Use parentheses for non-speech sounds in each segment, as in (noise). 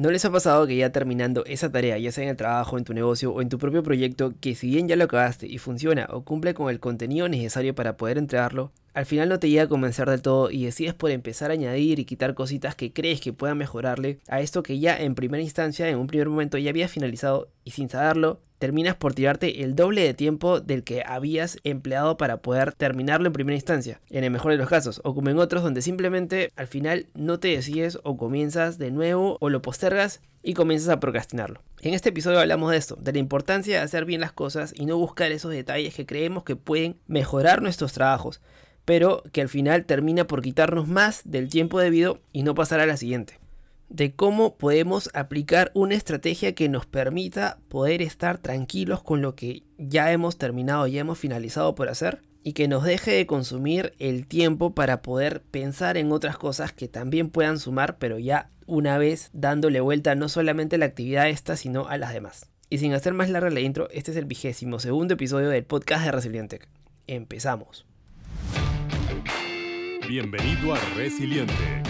¿No les ha pasado que ya terminando esa tarea, ya sea en el trabajo, en tu negocio o en tu propio proyecto, que si bien ya lo acabaste y funciona o cumple con el contenido necesario para poder entregarlo, al final no te llega a convencer del todo y decides por empezar a añadir y quitar cositas que crees que puedan mejorarle a esto que ya en primera instancia, en un primer momento ya había finalizado y sin saberlo, terminas por tirarte el doble de tiempo del que habías empleado para poder terminarlo en primera instancia, en el mejor de los casos, o como en otros donde simplemente al final no te decides o comienzas de nuevo o lo postergas y comienzas a procrastinarlo. En este episodio hablamos de esto, de la importancia de hacer bien las cosas y no buscar esos detalles que creemos que pueden mejorar nuestros trabajos, pero que al final termina por quitarnos más del tiempo debido y no pasar a la siguiente de cómo podemos aplicar una estrategia que nos permita poder estar tranquilos con lo que ya hemos terminado, ya hemos finalizado por hacer y que nos deje de consumir el tiempo para poder pensar en otras cosas que también puedan sumar, pero ya una vez dándole vuelta no solamente a la actividad esta, sino a las demás. Y sin hacer más larga la intro, este es el vigésimo segundo episodio del podcast de Resiliente. Empezamos. Bienvenido a Resiliente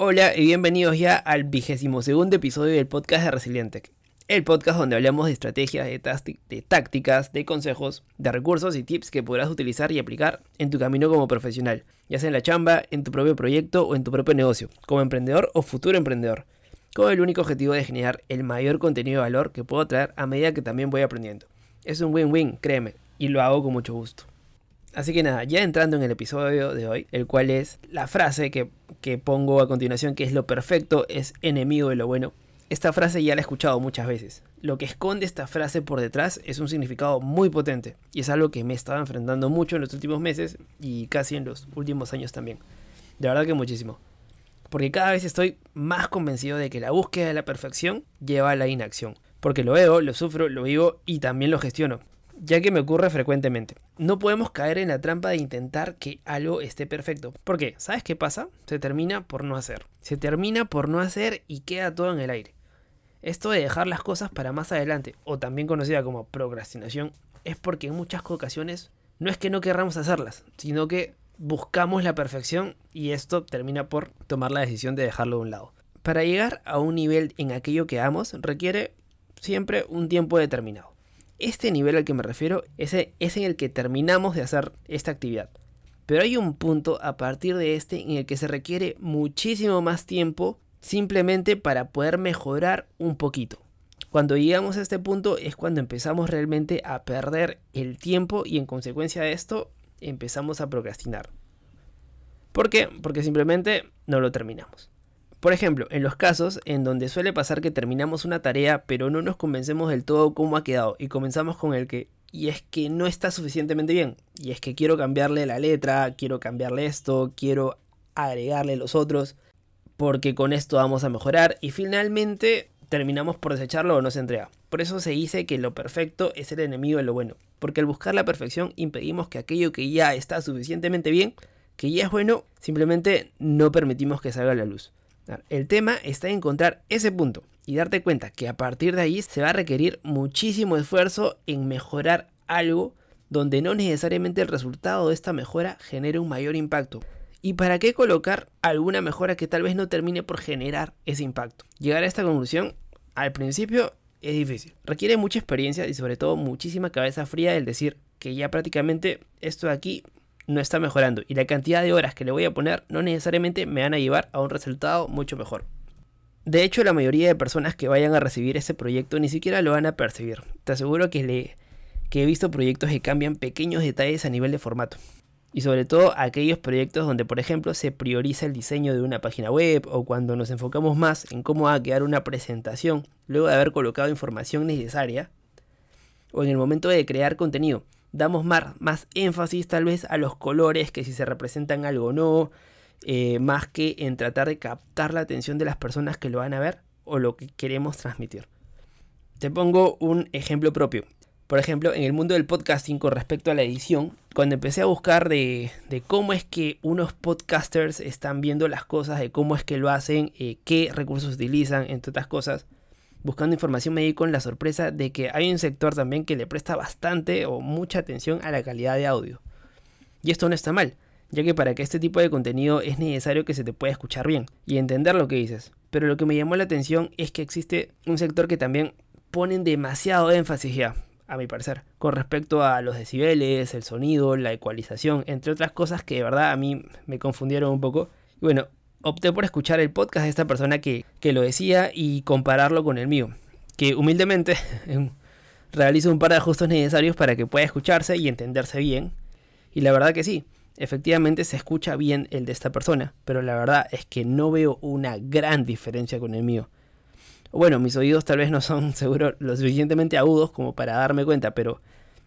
Hola y bienvenidos ya al vigésimo segundo episodio del podcast de Resiliente, el podcast donde hablamos de estrategias, de, de, tácticas, de consejos, de recursos y tips que podrás utilizar y aplicar en tu camino como profesional, ya sea en la chamba, en tu propio proyecto o en tu propio negocio, como emprendedor o futuro emprendedor, con el único objetivo de generar el mayor contenido de valor que puedo traer a medida que también voy aprendiendo. Es un win-win, créeme, y lo hago con mucho gusto. Así que nada, ya entrando en el episodio de hoy, el cual es la frase que, pongo a continuación, que es lo perfecto es enemigo de lo bueno. Esta frase ya la he escuchado muchas veces. Lo que esconde esta frase por detrás es un significado muy potente y es algo que me he estado enfrentando mucho en los últimos meses y casi en los últimos años también. De verdad que muchísimo. Porque cada vez estoy más convencido de que la búsqueda de la perfección lleva a la inacción. Porque lo veo, lo sufro, lo vivo y también lo gestiono ya que me ocurre frecuentemente. No podemos caer en la trampa de intentar que algo esté perfecto. ¿Por qué? ¿Sabes qué pasa? Se termina por no hacer. Se termina por no hacer y queda todo en el aire. Esto de dejar las cosas para más adelante, o también conocida como procrastinación, es porque en muchas ocasiones no es que no querramos hacerlas, sino que buscamos la perfección y esto termina por tomar la decisión de dejarlo de un lado. Para llegar a un nivel en aquello que amos requiere siempre un tiempo determinado. Este nivel al que me refiero es, en el que terminamos de hacer esta actividad. Pero hay un punto a partir de este en el que se requiere muchísimo más tiempo simplemente para poder mejorar un poquito. Cuando llegamos a este punto es cuando empezamos realmente a perder el tiempo y en consecuencia de esto empezamos a procrastinar. ¿Por qué? Porque simplemente no lo terminamos. Por ejemplo, en los casos en donde suele pasar que terminamos una tarea pero no nos convencemos del todo cómo ha quedado y comenzamos con el que y es que no está suficientemente bien y es que quiero cambiarle la letra, quiero cambiarle esto, quiero agregarle los otros porque con esto vamos a mejorar y finalmente terminamos por desecharlo o no se entrega. Por eso se dice que lo perfecto es el enemigo de lo bueno, porque al buscar la perfección impedimos que aquello que ya está suficientemente bien, que ya es bueno, simplemente no permitimos que salga a la luz. El tema está en encontrar ese punto y darte cuenta que a partir de ahí se va a requerir muchísimo esfuerzo en mejorar algo donde no necesariamente el resultado de esta mejora genere un mayor impacto. ¿Y para qué colocar alguna mejora que tal vez no termine por generar ese impacto? Llegar a esta conclusión al principio es difícil. Requiere mucha experiencia y sobre todo muchísima cabeza fría el decir que ya prácticamente esto de aquí no está mejorando y la cantidad de horas que le voy a poner no necesariamente me van a llevar a un resultado mucho mejor. De hecho, la mayoría de personas que vayan a recibir ese proyecto ni siquiera lo van a percibir. Te aseguro que, le, que he visto proyectos que cambian pequeños detalles a nivel de formato. Y sobre todo aquellos proyectos donde, por ejemplo, se prioriza el diseño de una página web o cuando nos enfocamos más en cómo va a quedar una presentación luego de haber colocado información necesaria o en el momento de crear contenido damos más, más énfasis tal vez a los colores, que si se representan algo o no, eh, más que en tratar de captar la atención de las personas que lo van a ver o lo que queremos transmitir. Te pongo un ejemplo propio. Por ejemplo, en el mundo del podcasting con respecto a la edición, cuando empecé a buscar de, cómo es que unos podcasters están viendo las cosas, de cómo es que lo hacen, eh, qué recursos utilizan, entre otras cosas, buscando información me di con la sorpresa de que hay un sector también que le presta bastante o mucha atención a la calidad de audio. Y esto no está mal, ya que para que este tipo de contenido es necesario que se te pueda escuchar bien y entender lo que dices. Pero lo que me llamó la atención es que existe un sector que también ponen demasiado énfasis ya, a mi parecer, con respecto a los decibeles, el sonido, la ecualización, entre otras cosas que de verdad a mí me confundieron un poco. Y bueno, opté por escuchar el podcast de esta persona que, lo decía y compararlo con el mío, que humildemente (laughs) realizo un par de ajustes necesarios para que pueda escucharse y entenderse bien. Y la verdad que sí, efectivamente se escucha bien el de esta persona, pero la verdad es que no veo una gran diferencia con el mío. Bueno, mis oídos tal vez no son (laughs) seguro lo suficientemente agudos como para darme cuenta, pero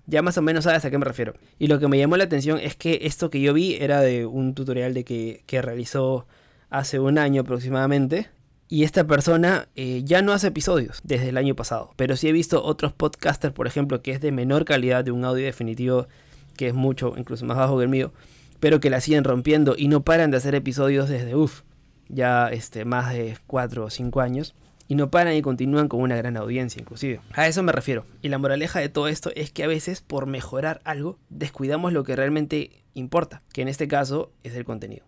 ya más o menos sabes a qué me refiero. Y lo que me llamó la atención es que esto que yo vi era de un tutorial de que, que realizó hace un año aproximadamente. Y esta persona eh, ya no hace episodios desde el año pasado. Pero sí he visto otros podcasters, por ejemplo, que es de menor calidad, de un audio definitivo que es mucho, incluso más bajo que el mío. Pero que la siguen rompiendo y no paran de hacer episodios desde, uff, ya este, más de 4 o 5 años. Y no paran y continúan con una gran audiencia inclusive. A eso me refiero. Y la moraleja de todo esto es que a veces por mejorar algo descuidamos lo que realmente importa, que en este caso es el contenido.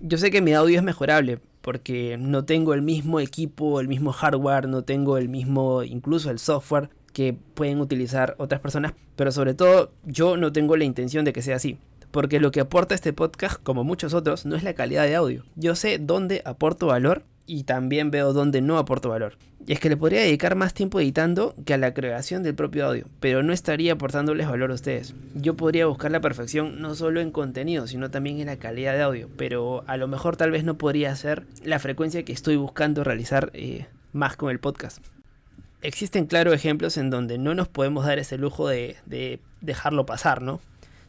Yo sé que mi audio es mejorable porque no tengo el mismo equipo, el mismo hardware, no tengo el mismo, incluso el software que pueden utilizar otras personas, pero sobre todo yo no tengo la intención de que sea así. Porque lo que aporta este podcast, como muchos otros, no es la calidad de audio. Yo sé dónde aporto valor y también veo dónde no aporto valor. Y es que le podría dedicar más tiempo editando que a la creación del propio audio, pero no estaría aportándoles valor a ustedes. Yo podría buscar la perfección no solo en contenido, sino también en la calidad de audio, pero a lo mejor tal vez no podría hacer la frecuencia que estoy buscando realizar eh, más con el podcast. Existen claros ejemplos en donde no nos podemos dar ese lujo de, de dejarlo pasar, ¿no?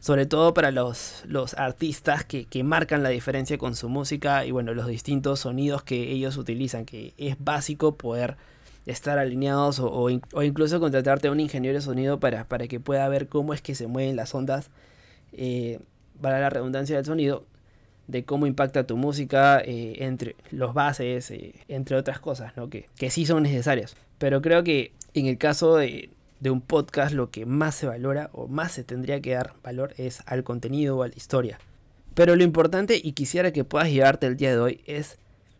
Sobre todo para los, los artistas que, marcan la diferencia con su música y bueno, los distintos sonidos que ellos utilizan, que es básico poder estar alineados o, incluso contratarte a un ingeniero de sonido para, para, que pueda ver cómo es que se mueven las ondas, eh, para la redundancia del sonido, de cómo impacta tu música, eh, entre los bases, eh, entre otras cosas, ¿no? que, que sí son necesarias. Pero creo que en el caso de, de un podcast lo que más se valora o más se tendría que dar valor es al contenido o a la historia. Pero lo importante y quisiera que puedas llevarte el día de hoy es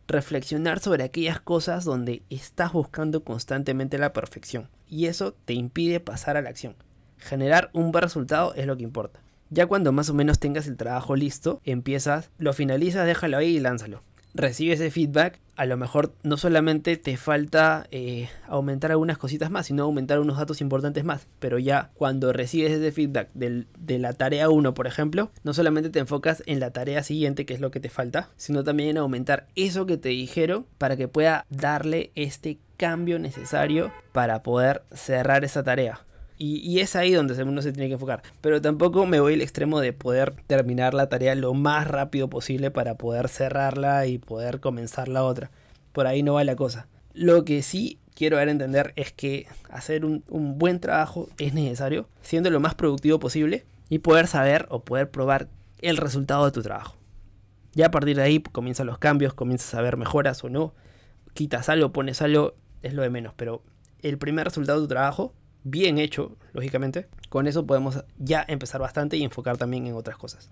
reflexionar sobre aquellas cosas donde estás buscando constantemente la perfección y eso te impide pasar a la acción. Generar un buen resultado es lo que importa. Ya cuando más o menos tengas el trabajo listo, empiezas, lo finalizas, déjalo ahí y lánzalo recibe ese feedback, a lo mejor no solamente te falta eh, aumentar algunas cositas más, sino aumentar unos datos importantes más. Pero ya cuando recibes ese feedback de la tarea 1, por ejemplo, no solamente te enfocas en la tarea siguiente, que es lo que te falta, sino también en aumentar eso que te dijeron para que pueda darle este cambio necesario para poder cerrar esa tarea. Y, es ahí donde uno se tiene que enfocar. Pero tampoco me voy al extremo de poder terminar la tarea lo más rápido posible para poder cerrarla y poder comenzar la otra. Por ahí no va la cosa. Lo que sí quiero dar a entender es que hacer un, un buen trabajo es necesario, siendo lo más productivo posible y poder saber o poder probar el resultado de tu trabajo. Ya a partir de ahí comienzan los cambios, comienzas a ver mejoras o no. Quitas algo, pones algo, es lo de menos. Pero el primer resultado de tu trabajo bien hecho, lógicamente, con eso podemos ya empezar bastante y enfocar también en otras cosas.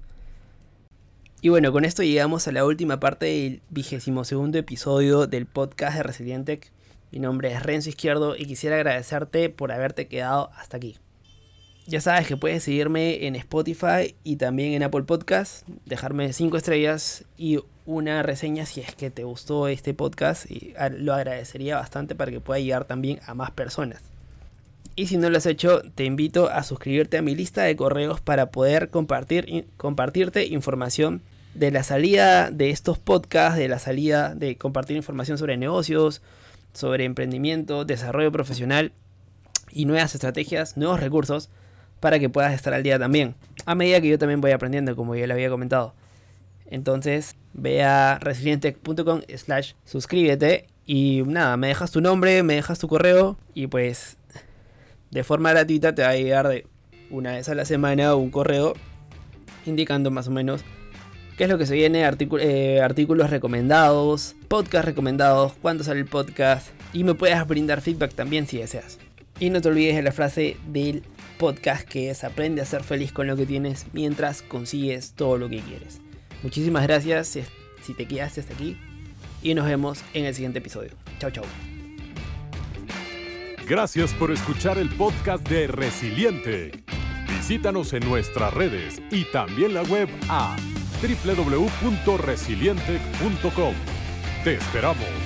Y bueno, con esto llegamos a la última parte del vigésimo segundo episodio del podcast de Resilientec. Mi nombre es Renzo Izquierdo y quisiera agradecerte por haberte quedado hasta aquí. Ya sabes que puedes seguirme en Spotify y también en Apple Podcast, dejarme 5 estrellas y una reseña si es que te gustó este podcast y lo agradecería bastante para que pueda llegar también a más personas. Y si no lo has hecho, te invito a suscribirte a mi lista de correos para poder compartir, compartirte información de la salida de estos podcasts, de la salida de compartir información sobre negocios, sobre emprendimiento, desarrollo profesional y nuevas estrategias, nuevos recursos para que puedas estar al día también. A medida que yo también voy aprendiendo, como ya le había comentado. Entonces, ve a resilientech.com slash suscríbete y nada, me dejas tu nombre, me dejas tu correo y pues de forma gratuita te va a llegar de una vez a la semana un correo indicando más o menos qué es lo que se viene, eh, artículos recomendados, podcast recomendados, cuándo sale el podcast y me puedes brindar feedback también si deseas. Y no te olvides de la frase del podcast que es aprende a ser feliz con lo que tienes mientras consigues todo lo que quieres. Muchísimas gracias si te quedaste hasta aquí y nos vemos en el siguiente episodio. Chao, chao. Gracias por escuchar el podcast de Resiliente. Visítanos en nuestras redes y también la web a www.resiliente.com. Te esperamos.